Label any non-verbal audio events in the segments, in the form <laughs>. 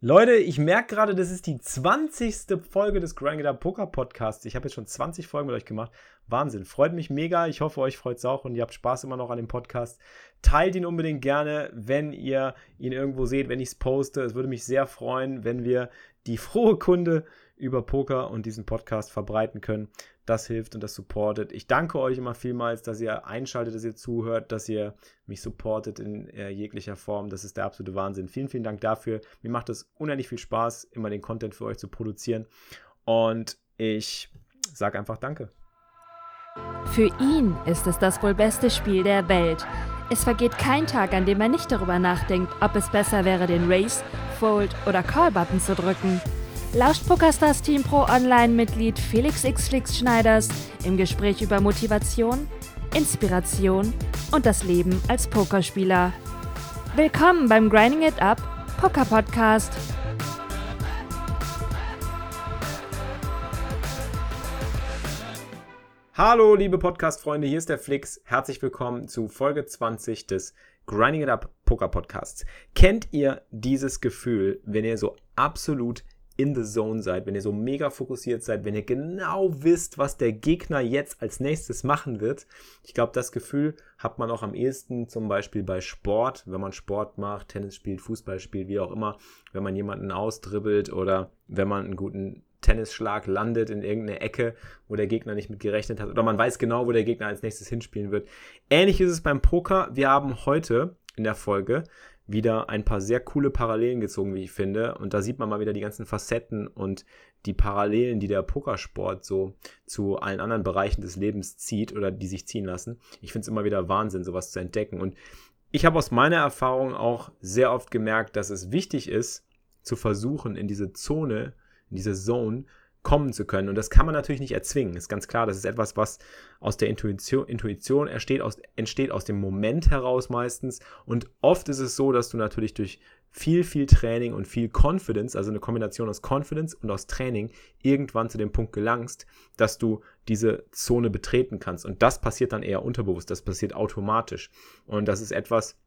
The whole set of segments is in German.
Leute, ich merke gerade, das ist die 20. Folge des Grindgetter Poker Podcasts. Ich habe jetzt schon 20 Folgen mit euch gemacht. Wahnsinn. Freut mich mega. Ich hoffe, euch freut es auch und ihr habt Spaß immer noch an dem Podcast. Teilt ihn unbedingt gerne, wenn ihr ihn irgendwo seht, wenn ich es poste. Es würde mich sehr freuen, wenn wir die frohe Kunde über Poker und diesen Podcast verbreiten können. Das hilft und das supportet. Ich danke euch immer vielmals, dass ihr einschaltet, dass ihr zuhört, dass ihr mich supportet in äh, jeglicher Form. Das ist der absolute Wahnsinn. Vielen, vielen Dank dafür. Mir macht es unendlich viel Spaß, immer den Content für euch zu produzieren. Und ich sage einfach Danke. Für ihn ist es das wohl beste Spiel der Welt. Es vergeht kein Tag, an dem er nicht darüber nachdenkt, ob es besser wäre, den Race, Fold oder Call-Button zu drücken. Lauscht PokerStars Team Pro Online-Mitglied Felix X Flix Schneiders im Gespräch über Motivation, Inspiration und das Leben als Pokerspieler. Willkommen beim Grinding It Up Poker Podcast. Hallo, liebe Podcast-Freunde, hier ist der Flix. Herzlich willkommen zu Folge 20 des Grinding It Up Poker Podcasts. Kennt ihr dieses Gefühl, wenn ihr so absolut in the zone seid, wenn ihr so mega fokussiert seid, wenn ihr genau wisst, was der Gegner jetzt als nächstes machen wird. Ich glaube, das Gefühl hat man auch am ehesten zum Beispiel bei Sport, wenn man Sport macht, Tennis spielt, Fußball spielt, wie auch immer, wenn man jemanden ausdribbelt oder wenn man einen guten Tennisschlag landet in irgendeine Ecke, wo der Gegner nicht mit gerechnet hat. Oder man weiß genau, wo der Gegner als nächstes hinspielen wird. Ähnlich ist es beim Poker. Wir haben heute in der Folge wieder ein paar sehr coole Parallelen gezogen, wie ich finde. Und da sieht man mal wieder die ganzen Facetten und die Parallelen, die der Pokersport so zu allen anderen Bereichen des Lebens zieht oder die sich ziehen lassen. Ich finde es immer wieder Wahnsinn, sowas zu entdecken. Und ich habe aus meiner Erfahrung auch sehr oft gemerkt, dass es wichtig ist, zu versuchen, in diese Zone in diese Zone kommen zu können. Und das kann man natürlich nicht erzwingen. Ist ganz klar, das ist etwas, was aus der Intuition, Intuition entsteht, aus, entsteht aus dem Moment heraus meistens. Und oft ist es so, dass du natürlich durch viel, viel Training und viel Confidence, also eine Kombination aus Confidence und aus Training, irgendwann zu dem Punkt gelangst, dass du diese Zone betreten kannst. Und das passiert dann eher unterbewusst, das passiert automatisch. Und das ist etwas,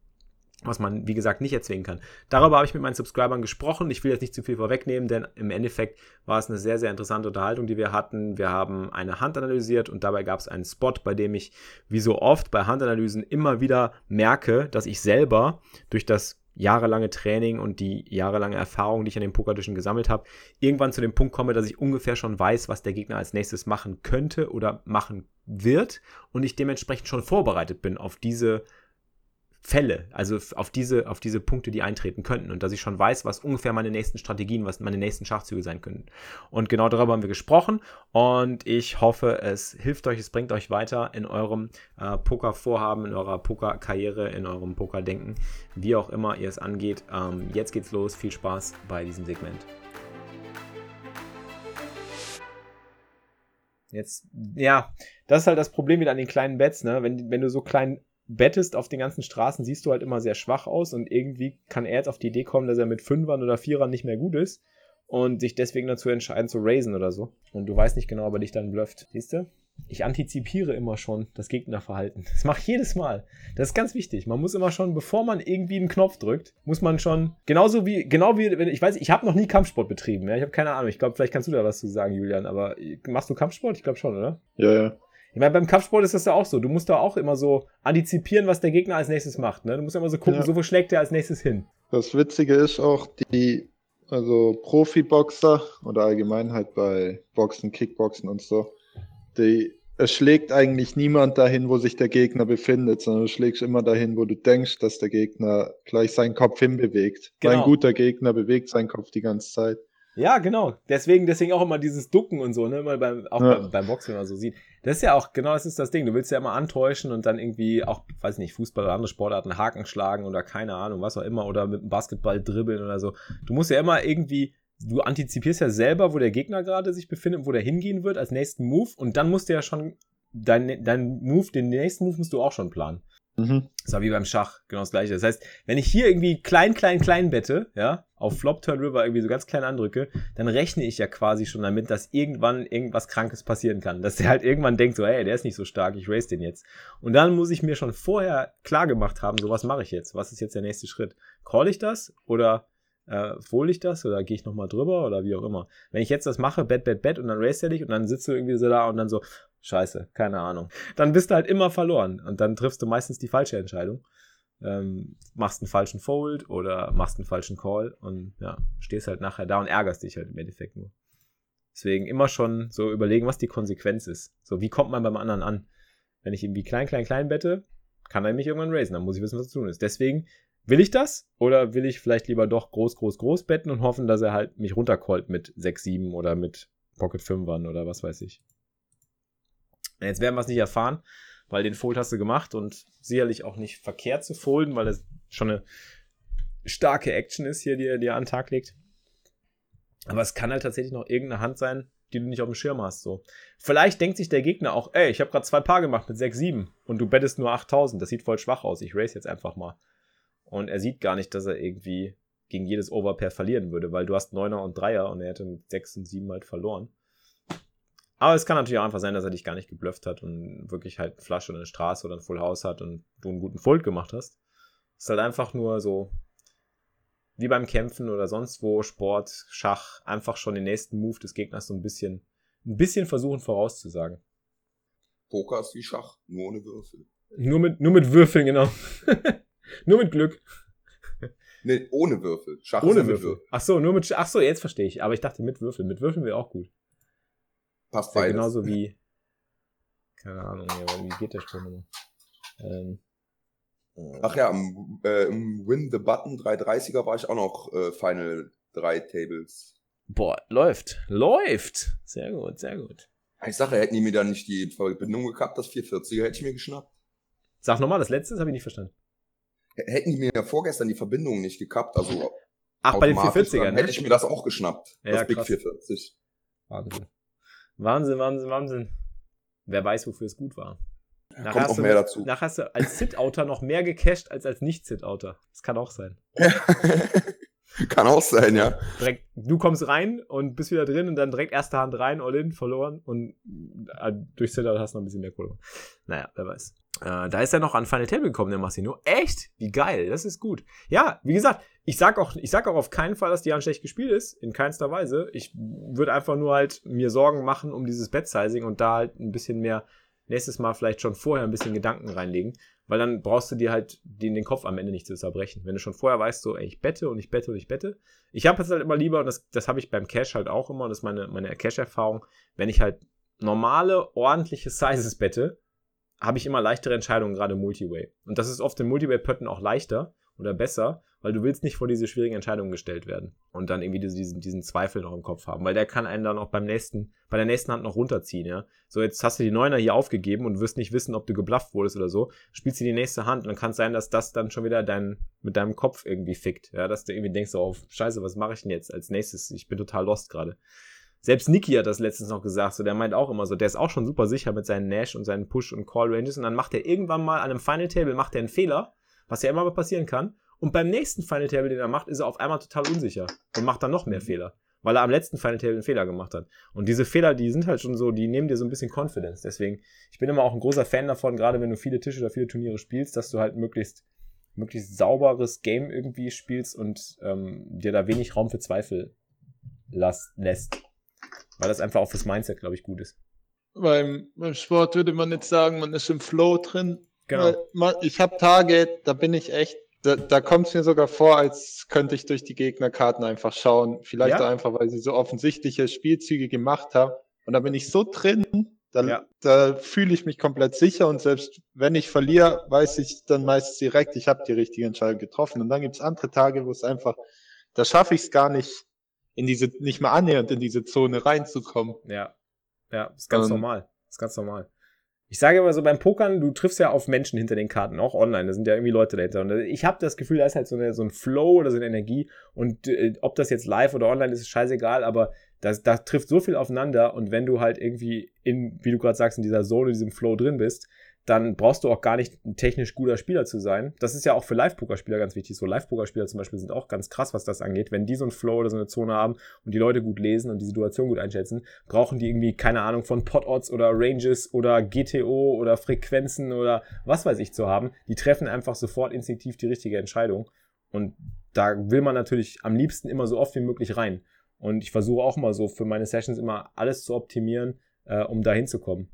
was man, wie gesagt, nicht erzwingen kann. Darüber habe ich mit meinen Subscribern gesprochen. Ich will jetzt nicht zu viel vorwegnehmen, denn im Endeffekt war es eine sehr, sehr interessante Unterhaltung, die wir hatten. Wir haben eine Hand analysiert und dabei gab es einen Spot, bei dem ich, wie so oft bei Handanalysen, immer wieder merke, dass ich selber durch das jahrelange Training und die jahrelange Erfahrung, die ich an den Pokertischen gesammelt habe, irgendwann zu dem Punkt komme, dass ich ungefähr schon weiß, was der Gegner als nächstes machen könnte oder machen wird und ich dementsprechend schon vorbereitet bin auf diese Fälle, also auf diese, auf diese Punkte, die eintreten könnten und dass ich schon weiß, was ungefähr meine nächsten Strategien, was meine nächsten Schachzüge sein können. Und genau darüber haben wir gesprochen und ich hoffe, es hilft euch, es bringt euch weiter in eurem äh, Poker-Vorhaben, in eurer Poker-Karriere, in eurem Poker-Denken, wie auch immer ihr es angeht. Ähm, jetzt geht's los, viel Spaß bei diesem Segment. Jetzt, ja, das ist halt das Problem wieder an den kleinen Bets, ne? Wenn, wenn du so klein bettest auf den ganzen Straßen, siehst du halt immer sehr schwach aus und irgendwie kann er jetzt auf die Idee kommen, dass er mit Fünfern oder Vierern nicht mehr gut ist und sich deswegen dazu entscheiden zu raisen oder so. Und du weißt nicht genau, ob er dich dann blufft. Siehst du? Ich antizipiere immer schon das Gegnerverhalten. Das mache ich jedes Mal. Das ist ganz wichtig. Man muss immer schon, bevor man irgendwie einen Knopf drückt, muss man schon, genauso wie, genau wie, wenn ich weiß, ich habe noch nie Kampfsport betrieben. Ja? Ich habe keine Ahnung. Ich glaube, vielleicht kannst du da was zu sagen, Julian. Aber machst du Kampfsport? Ich glaube schon, oder? Ja, ja. Ich meine, beim Kampfsport ist das ja auch so. Du musst da auch immer so antizipieren, was der Gegner als nächstes macht. Ne? Du musst immer so gucken, ja. so wo schlägt der als nächstes hin. Das Witzige ist auch, die, also Profiboxer oder allgemein halt bei Boxen, Kickboxen und so, die, es schlägt eigentlich niemand dahin, wo sich der Gegner befindet, sondern du schlägst immer dahin, wo du denkst, dass der Gegner gleich seinen Kopf hinbewegt. Genau. Ein guter Gegner bewegt seinen Kopf die ganze Zeit. Ja, genau. Deswegen, deswegen auch immer dieses Ducken und so, ne? Mal beim, auch ja. beim, beim Boxen, wenn man so sieht. Das ist ja auch, genau das ist das Ding. Du willst ja immer antäuschen und dann irgendwie auch, weiß nicht, Fußball oder andere Sportarten Haken schlagen oder keine Ahnung, was auch immer, oder mit dem Basketball dribbeln oder so. Du musst ja immer irgendwie, du antizipierst ja selber, wo der Gegner gerade sich befindet, wo der hingehen wird als nächsten Move und dann musst du ja schon, dein, dein Move, den nächsten Move musst du auch schon planen. Mhm. Das war wie beim Schach, genau das gleiche. Das heißt, wenn ich hier irgendwie klein, klein, klein bette, ja, auf Flop Turn River irgendwie so ganz klein andrücke, dann rechne ich ja quasi schon damit, dass irgendwann irgendwas Krankes passieren kann. Dass der halt irgendwann denkt so, hey, der ist nicht so stark, ich race den jetzt. Und dann muss ich mir schon vorher klar gemacht haben, so was mache ich jetzt? Was ist jetzt der nächste Schritt? Call ich das oder Äh, ich das oder gehe ich nochmal drüber oder wie auch immer. Wenn ich jetzt das mache, Bet, Bet, Bet und dann race er dich und dann sitzt du irgendwie so da und dann so, scheiße, keine Ahnung. Dann bist du halt immer verloren und dann triffst du meistens die falsche Entscheidung. Ähm, machst einen falschen Fold oder machst einen falschen Call und ja, stehst halt nachher da und ärgerst dich halt im Endeffekt nur. Deswegen immer schon so überlegen, was die Konsequenz ist. So, wie kommt man beim anderen an? Wenn ich irgendwie klein, klein, klein bette, kann er mich irgendwann raisen. Dann muss ich wissen, was zu tun ist. Deswegen will ich das oder will ich vielleicht lieber doch groß, groß, groß betten und hoffen, dass er halt mich runtercallt mit 6, 7 oder mit Pocket 5ern oder was weiß ich. Jetzt werden wir es nicht erfahren, weil den Fold hast du gemacht und sicherlich auch nicht verkehrt zu folden, weil es schon eine starke Action ist hier, die er dir an den Tag legt. Aber es kann halt tatsächlich noch irgendeine Hand sein, die du nicht auf dem Schirm hast. So. Vielleicht denkt sich der Gegner auch, ey, ich habe gerade zwei Paar gemacht mit 6, 7 und du bettest nur 8000. Das sieht voll schwach aus. Ich race jetzt einfach mal. Und er sieht gar nicht, dass er irgendwie gegen jedes Overpair verlieren würde, weil du hast 9er und 3er und er hätte mit 6 und 7 halt verloren. Aber es kann natürlich auch einfach sein, dass er dich gar nicht geblufft hat und wirklich halt eine Flasche oder eine Straße oder ein Full House hat und du einen guten Fold gemacht hast. Es ist halt einfach nur so, wie beim Kämpfen oder sonst wo, Sport, Schach, einfach schon den nächsten Move des Gegners so ein bisschen, ein bisschen versuchen vorauszusagen. Poker ist wie Schach, nur ohne Würfel. Nur mit, nur mit Würfeln, genau. <laughs> nur mit Glück. Nee, ohne Würfel. Schach ohne Würfel. Würfel. Ach so, nur mit, ach so, jetzt verstehe ich. Aber ich dachte mit Würfeln. Mit Würfeln wäre auch gut. Passt beides. genauso wie, keine Ahnung, wie geht der nochmal? Ähm, Ach ja, im, äh, im Win the Button 330er war ich auch noch äh, Final 3 Tables. Boah, läuft. Läuft. Sehr gut, sehr gut. Ich sage, hätten die mir dann nicht die Verbindung gehabt, das 440er hätte ich mir geschnappt. Sag nochmal, das letzte habe ich nicht verstanden. Hätten die mir vorgestern die Verbindung nicht gekappt, also Ach, bei den 440ern, ne? hätte ich mir das auch geschnappt. Ja, das Big krass. 440. Wahnsinn. Wahnsinn, Wahnsinn, Wahnsinn. Wer weiß, wofür es gut war. Nachher Kommt noch mehr du, dazu. Nachher hast du als Sit-Outer noch mehr gecached als als Nicht-Sit-Outer. Das kann auch sein. <laughs> kann auch sein, ja. Direkt, du kommst rein und bist wieder drin und dann direkt erste Hand rein, All-In, verloren und äh, durch Sit-Outer hast du noch ein bisschen mehr Kohle. Naja, wer weiß. Äh, da ist er noch an Final Table gekommen, der Massino. Echt? Wie geil, das ist gut. Ja, wie gesagt, ich sag auch, ich sag auch auf keinen Fall, dass die Hand schlecht gespielt ist, in keinster Weise. Ich würde einfach nur halt mir Sorgen machen um dieses Bet-Sizing und da halt ein bisschen mehr nächstes Mal vielleicht schon vorher ein bisschen Gedanken reinlegen, weil dann brauchst du dir halt den, den Kopf am Ende nicht zu zerbrechen. Wenn du schon vorher weißt, so, ey, ich bette und ich bette und ich bette. Ich habe es halt immer lieber, und das, das habe ich beim Cash halt auch immer, und das ist meine, meine Cash-Erfahrung, wenn ich halt normale, ordentliche Sizes bette, habe ich immer leichtere Entscheidungen, gerade Multiway. Und das ist oft im Multiway-Pötten auch leichter oder besser, weil du willst nicht vor diese schwierigen Entscheidungen gestellt werden und dann irgendwie diesen, diesen Zweifel noch im Kopf haben, weil der kann einen dann auch beim nächsten, bei der nächsten Hand noch runterziehen, ja. So, jetzt hast du die Neuner hier aufgegeben und wirst nicht wissen, ob du geblufft wurdest oder so, spielst du die nächste Hand und dann kann es sein, dass das dann schon wieder dein, mit deinem Kopf irgendwie fickt, ja, dass du irgendwie denkst, oh, scheiße, was mache ich denn jetzt als nächstes? Ich bin total lost gerade. Selbst Niki hat das letztens noch gesagt, so der meint auch immer so, der ist auch schon super sicher mit seinen Nash und seinen Push und Call Ranges und dann macht er irgendwann mal an einem Final Table macht er einen Fehler, was ja immer mal passieren kann und beim nächsten Final Table, den er macht, ist er auf einmal total unsicher und macht dann noch mehr Fehler, weil er am letzten Final Table einen Fehler gemacht hat. Und diese Fehler, die sind halt schon so, die nehmen dir so ein bisschen Confidence. Deswegen, ich bin immer auch ein großer Fan davon, gerade wenn du viele Tische oder viele Turniere spielst, dass du halt möglichst möglichst sauberes Game irgendwie spielst und ähm, dir da wenig Raum für Zweifel lässt. Weil das einfach auch fürs Mindset, glaube ich, gut ist. Beim, beim Sport würde man jetzt sagen, man ist im Flow drin. Genau. Man, ich habe Tage, da bin ich echt, da, da kommt es mir sogar vor, als könnte ich durch die Gegnerkarten einfach schauen. Vielleicht Ja. einfach, weil sie so offensichtliche Spielzüge gemacht haben. Und da bin ich so drin, da, Ja. da fühle ich mich komplett sicher und selbst wenn ich verliere, weiß ich dann meistens direkt, ich habe die richtige Entscheidung getroffen. Und dann gibt es andere Tage, wo es einfach, da schaffe ich es gar nicht, in diese, nicht mal annähernd in diese Zone reinzukommen. Ja. Ja, ist ganz Ähm. normal. Ist ganz normal. Ich sage immer so beim Pokern, du triffst ja auf Menschen hinter den Karten, auch online, da sind ja irgendwie Leute dahinter. Und ich habe das Gefühl, da ist halt so, eine, so ein Flow oder so eine Energie. Und äh, ob das jetzt live oder online ist, ist scheißegal, aber das, da trifft so viel aufeinander. Und wenn du halt irgendwie in, wie du gerade sagst, in dieser Zone, in diesem Flow drin bist, dann brauchst du auch gar nicht ein technisch guter Spieler zu sein. Das ist ja auch für Live-Poker-Spieler ganz wichtig. So Live-Poker-Spieler zum Beispiel sind auch ganz krass, was das angeht. Wenn die so einen Flow oder so eine Zone haben und die Leute gut lesen und die Situation gut einschätzen, brauchen die irgendwie, keine Ahnung, von Pot-Odds oder Ranges oder GTO oder Frequenzen oder was weiß ich zu haben. Die treffen einfach sofort instinktiv die richtige Entscheidung. Und da will man natürlich am liebsten immer so oft wie möglich rein. Und ich versuche auch mal so für meine Sessions immer alles zu optimieren, äh, um da hinzukommen.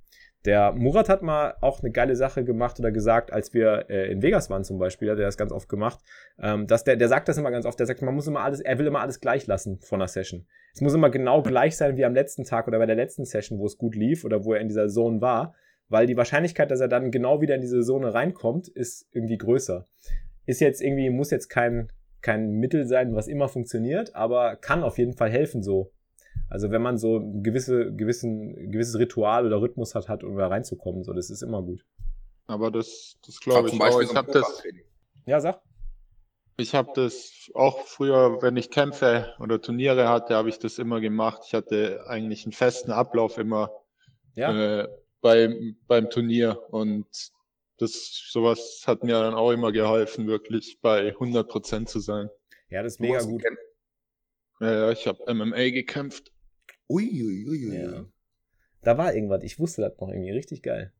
Der Murat hat mal auch eine geile Sache gemacht oder gesagt, als wir äh, in Vegas waren zum Beispiel, hat er das ganz oft gemacht, ähm, dass der, der sagt das immer ganz oft, der sagt, man muss immer alles, er will immer alles gleich lassen von einer Session. Es muss immer genau gleich sein wie am letzten Tag oder bei der letzten Session, wo es gut lief oder wo er in dieser Zone war, weil die Wahrscheinlichkeit, dass er dann genau wieder in diese Zone reinkommt, ist irgendwie größer. Ist jetzt irgendwie, muss jetzt kein, kein Mittel sein, was immer funktioniert, aber kann auf jeden Fall helfen, so also wenn man so ein gewisse, gewissen, gewisses Ritual oder Rhythmus hat, hat, um da reinzukommen, so, das ist immer gut. Aber das, das glaube ich auch. Ich habe das. Ja, sag. Ich habe das auch früher, wenn ich Kämpfe oder Turniere hatte, habe ich das immer gemacht. Ich hatte eigentlich einen festen Ablauf immer ja. äh, beim, beim Turnier und das sowas hat mir dann auch immer geholfen, wirklich bei 100 Prozent zu sein. Ja, das ist mega gut. Ja, ja, ich habe MMA gekämpft. Uiuiui. Ui, ui. ja. Da war irgendwas. Ich wusste das noch irgendwie richtig geil.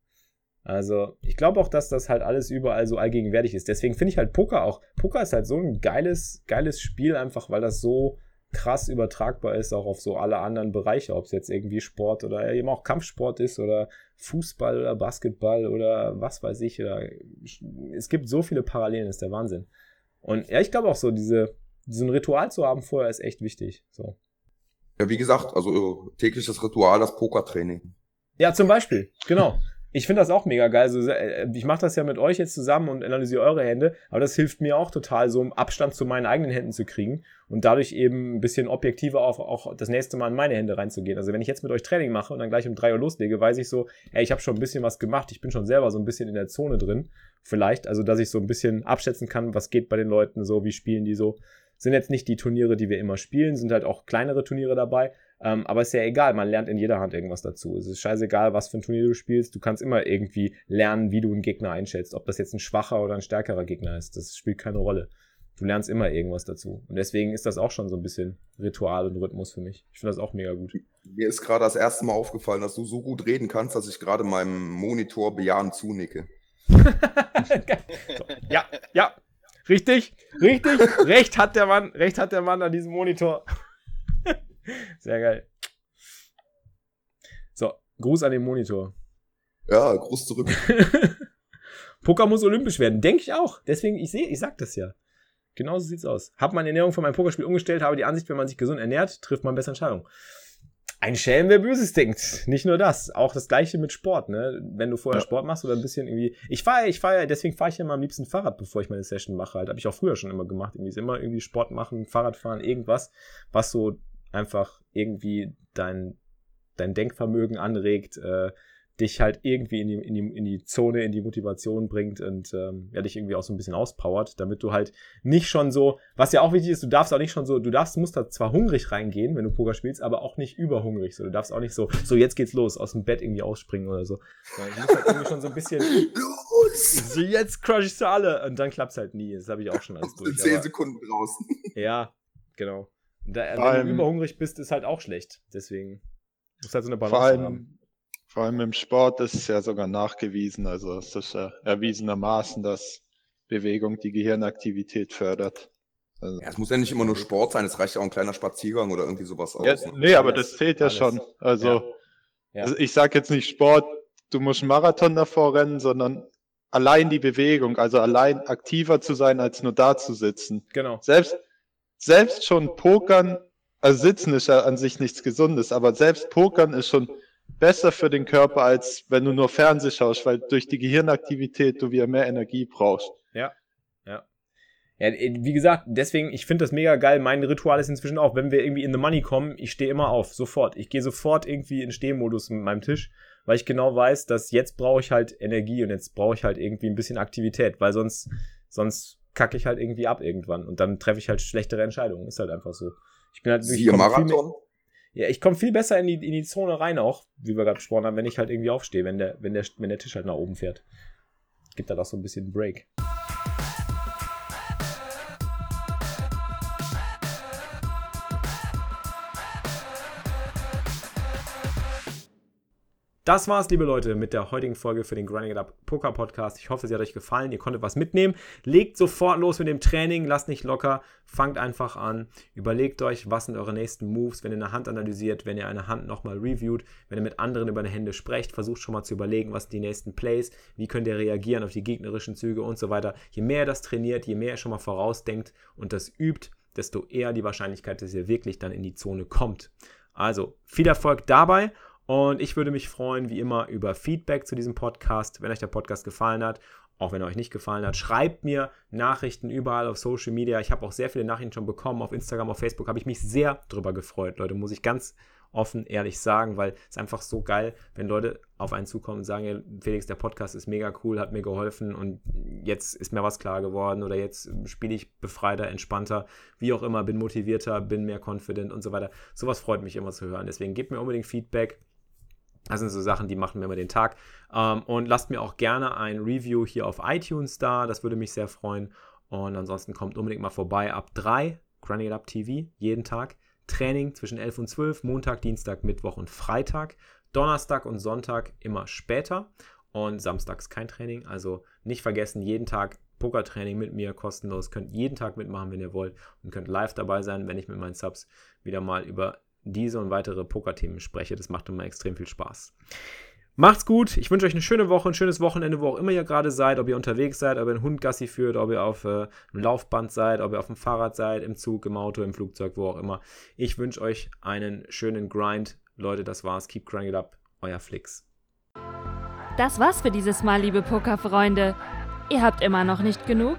Also, ich glaube auch, dass das halt alles überall so allgegenwärtig ist. Deswegen finde ich halt Poker auch. Poker ist halt so ein geiles, geiles Spiel, einfach weil das so krass übertragbar ist, auch auf so alle anderen Bereiche, ob es jetzt irgendwie Sport oder eben auch Kampfsport ist oder Fußball oder Basketball oder was weiß ich. Oder es gibt so viele Parallelen, ist der Wahnsinn. Und ja, ich glaube auch so, diese, so Ritual zu haben vorher ist echt wichtig. So. Ja, wie gesagt, also äh, tägliches Ritual, das Pokertraining. Ja, zum Beispiel, genau. Ich finde das auch mega geil. Also, ich mache das ja mit euch jetzt zusammen und analysiere eure Hände, aber das hilft mir auch total, so einen Abstand zu meinen eigenen Händen zu kriegen und dadurch eben ein bisschen objektiver auf auch das nächste Mal in meine Hände reinzugehen. Also wenn ich jetzt mit euch Training mache und dann gleich um drei Uhr loslege, weiß ich so, ey, ich habe schon ein bisschen was gemacht, ich bin schon selber so ein bisschen in der Zone drin. Vielleicht, also dass ich so ein bisschen abschätzen kann, was geht bei den Leuten so, wie spielen die so. Sind jetzt nicht die Turniere, die wir immer spielen, sind halt auch kleinere Turniere dabei. Ähm, aber ist ja egal, man lernt in jeder Hand irgendwas dazu. Es ist scheißegal, was für ein Turnier du spielst. Du kannst immer irgendwie lernen, wie du einen Gegner einschätzt. Ob das jetzt ein schwacher oder ein stärkerer Gegner ist, das spielt keine Rolle. Du lernst immer irgendwas dazu. Und deswegen ist das auch schon so ein bisschen Ritual und Rhythmus für mich. Ich finde das auch mega gut. Mir ist gerade das erste Mal aufgefallen, dass du so gut reden kannst, dass ich gerade meinem Monitor bejahend zunicke. <laughs> <laughs> ja, ja, Richtig, richtig. <laughs> recht hat der Mann, recht hat der Mann an diesem Monitor. <laughs> Sehr geil. So, Gruß an den Monitor. Ja, Gruß zurück. <laughs> Poker muss olympisch werden, denke ich auch. Deswegen, ich sehe, ich sag das ja. Genauso sieht's aus. Hab meine Ernährung von meinem Pokerspiel umgestellt, habe die Ansicht, wenn man sich gesund ernährt, trifft man bessere Entscheidungen. Ein Schelm, wer Böses denkt. Nicht nur das, auch das gleiche mit Sport, ne? Wenn du vorher ja. Sport machst oder ein bisschen irgendwie. Ich fahre, ich fahre, deswegen fahre ich immer am liebsten Fahrrad, bevor ich meine Session mache. Halt, habe ich auch früher schon immer gemacht. Irgendwie ist immer irgendwie Sport machen, Fahrrad fahren, irgendwas, was so einfach irgendwie dein, dein Denkvermögen anregt, äh, dich halt irgendwie in die, in die, in die Zone, in die Motivation bringt und ähm, ja, dich irgendwie auch so ein bisschen auspowert, damit du halt nicht schon so, was ja auch wichtig ist, du darfst auch nicht schon so, du darfst, musst da zwar hungrig reingehen, wenn du Poker spielst, aber auch nicht überhungrig. So, du darfst auch nicht so, so jetzt geht's los, aus dem Bett irgendwie ausspringen oder so. Ja, du musst halt irgendwie schon so ein bisschen. Los! So jetzt crush ich sie alle und dann klappt's halt nie. Das habe ich auch schon alles durch. In 10 Sekunden draußen. Ja, genau. Da, wenn du überhungrig bist, ist halt auch schlecht. Deswegen muss halt so eine Balance haben. Vor allem im Sport ist es ja sogar nachgewiesen, also es ist ja erwiesenermaßen, dass Bewegung die Gehirnaktivität fördert. Also ja, es muss ja nicht immer nur Sport sein, es reicht ja auch ein kleiner Spaziergang oder irgendwie sowas aus. Ja, ne? nee, aber das zählt ja alles. schon. Also, ja. Ja. also ich sage jetzt nicht Sport, du musst Marathon davor rennen, sondern allein die Bewegung, also allein aktiver zu sein, als nur da zu sitzen. Genau. Selbst, selbst schon Pokern, also Sitzen ist ja an sich nichts Gesundes, aber selbst Pokern ist schon besser für den Körper, als wenn du nur Fernseh schaust, weil durch die Gehirnaktivität du wieder mehr Energie brauchst. Ja, ja. Ja, wie gesagt, deswegen, ich finde das mega geil. Mein Ritual ist inzwischen auch, wenn wir irgendwie in the money kommen, ich stehe immer auf, sofort. Ich gehe sofort irgendwie in Stehmodus mit meinem Tisch, weil ich genau weiß, dass jetzt brauche ich halt Energie und jetzt brauche ich halt irgendwie ein bisschen Aktivität, weil sonst, sonst kacke ich halt irgendwie ab irgendwann und dann treffe ich halt schlechtere Entscheidungen. Ist halt einfach so. Ich bin halt Siehe Marathon. Ja, ich komme viel besser in die, in die Zone rein auch, wie wir gerade gesprochen haben, wenn ich halt irgendwie aufstehe, wenn der, wenn der, wenn der Tisch halt nach oben fährt. Gibt da doch so ein bisschen Break. Das war's, liebe Leute, mit der heutigen Folge für den Grinding It Up Poker Podcast. Ich hoffe, sie hat euch gefallen. Ihr konntet was mitnehmen. Legt sofort los mit dem Training. Lasst nicht locker. Fangt einfach an. Überlegt euch, was sind eure nächsten Moves, wenn ihr eine Hand analysiert, wenn ihr eine Hand nochmal reviewt, wenn ihr mit anderen über eine Hände sprecht. Versucht schon mal zu überlegen, was sind die nächsten Plays, wie könnt ihr reagieren auf die gegnerischen Züge und so weiter. Je mehr ihr das trainiert, je mehr ihr schon mal vorausdenkt und das übt, desto eher die Wahrscheinlichkeit, dass ihr wirklich dann in die Zone kommt. Also viel Erfolg dabei und ich würde mich freuen, wie immer, über Feedback zu diesem Podcast. Wenn euch der Podcast gefallen hat, auch wenn er euch nicht gefallen hat, schreibt mir Nachrichten überall auf Social Media. Ich habe auch sehr viele Nachrichten schon bekommen. Auf Instagram, auf Facebook habe ich mich sehr drüber gefreut, Leute, muss ich ganz offen ehrlich sagen, weil es einfach so geil, wenn Leute auf einen zukommen und sagen, Felix, der Podcast ist mega cool, hat mir geholfen und jetzt ist mir was klar geworden oder jetzt spiele ich befreiter, entspannter, wie auch immer, bin motivierter, bin mehr confident und so weiter. Sowas freut mich immer zu hören. Deswegen gebt mir unbedingt Feedback. Das sind so Sachen, die machen mir immer den Tag. Ähm, und lasst mir auch gerne ein Review hier auf iTunes da. Das würde mich sehr freuen. Und ansonsten kommt unbedingt mal vorbei ab 3, Grinding It Up TV, jeden Tag. Training zwischen 11 und 12, Montag, Dienstag, Mittwoch und Freitag. Donnerstag und Sonntag immer später. Und samstags kein Training. Also nicht vergessen, jeden Tag Pokertraining mit mir kostenlos. Könnt jeden Tag mitmachen, wenn ihr wollt. Und könnt live dabei sein, wenn ich mit meinen Subs wieder mal über diese und weitere Pokerthemen spreche. Das macht immer extrem viel Spaß. Macht's gut. Ich wünsche euch eine schöne Woche, ein schönes Wochenende, wo auch immer ihr gerade seid, ob ihr unterwegs seid, ob ihr einen Hund Gassi führt, ob ihr auf äh, Laufband seid, ob ihr auf dem Fahrrad seid, im Zug, im Auto, im Flugzeug, wo auch immer. Ich wünsche euch einen schönen Grind. Leute, das war's. Keep grinding up. Euer Flix. Das war's für dieses Mal, liebe Pokerfreunde. Ihr habt immer noch nicht genug?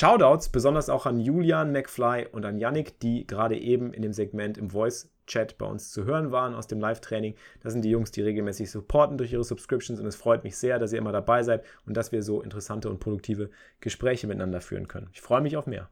Shoutouts besonders auch an Julian McFly und an Yannick, die gerade eben in dem Segment im Voice-Chat bei uns zu hören waren aus dem Live-Training. Das sind die Jungs, die regelmäßig supporten durch ihre Subscriptions und es freut mich sehr, dass ihr immer dabei seid und dass wir so interessante und produktive Gespräche miteinander führen können. Ich freue mich auf mehr.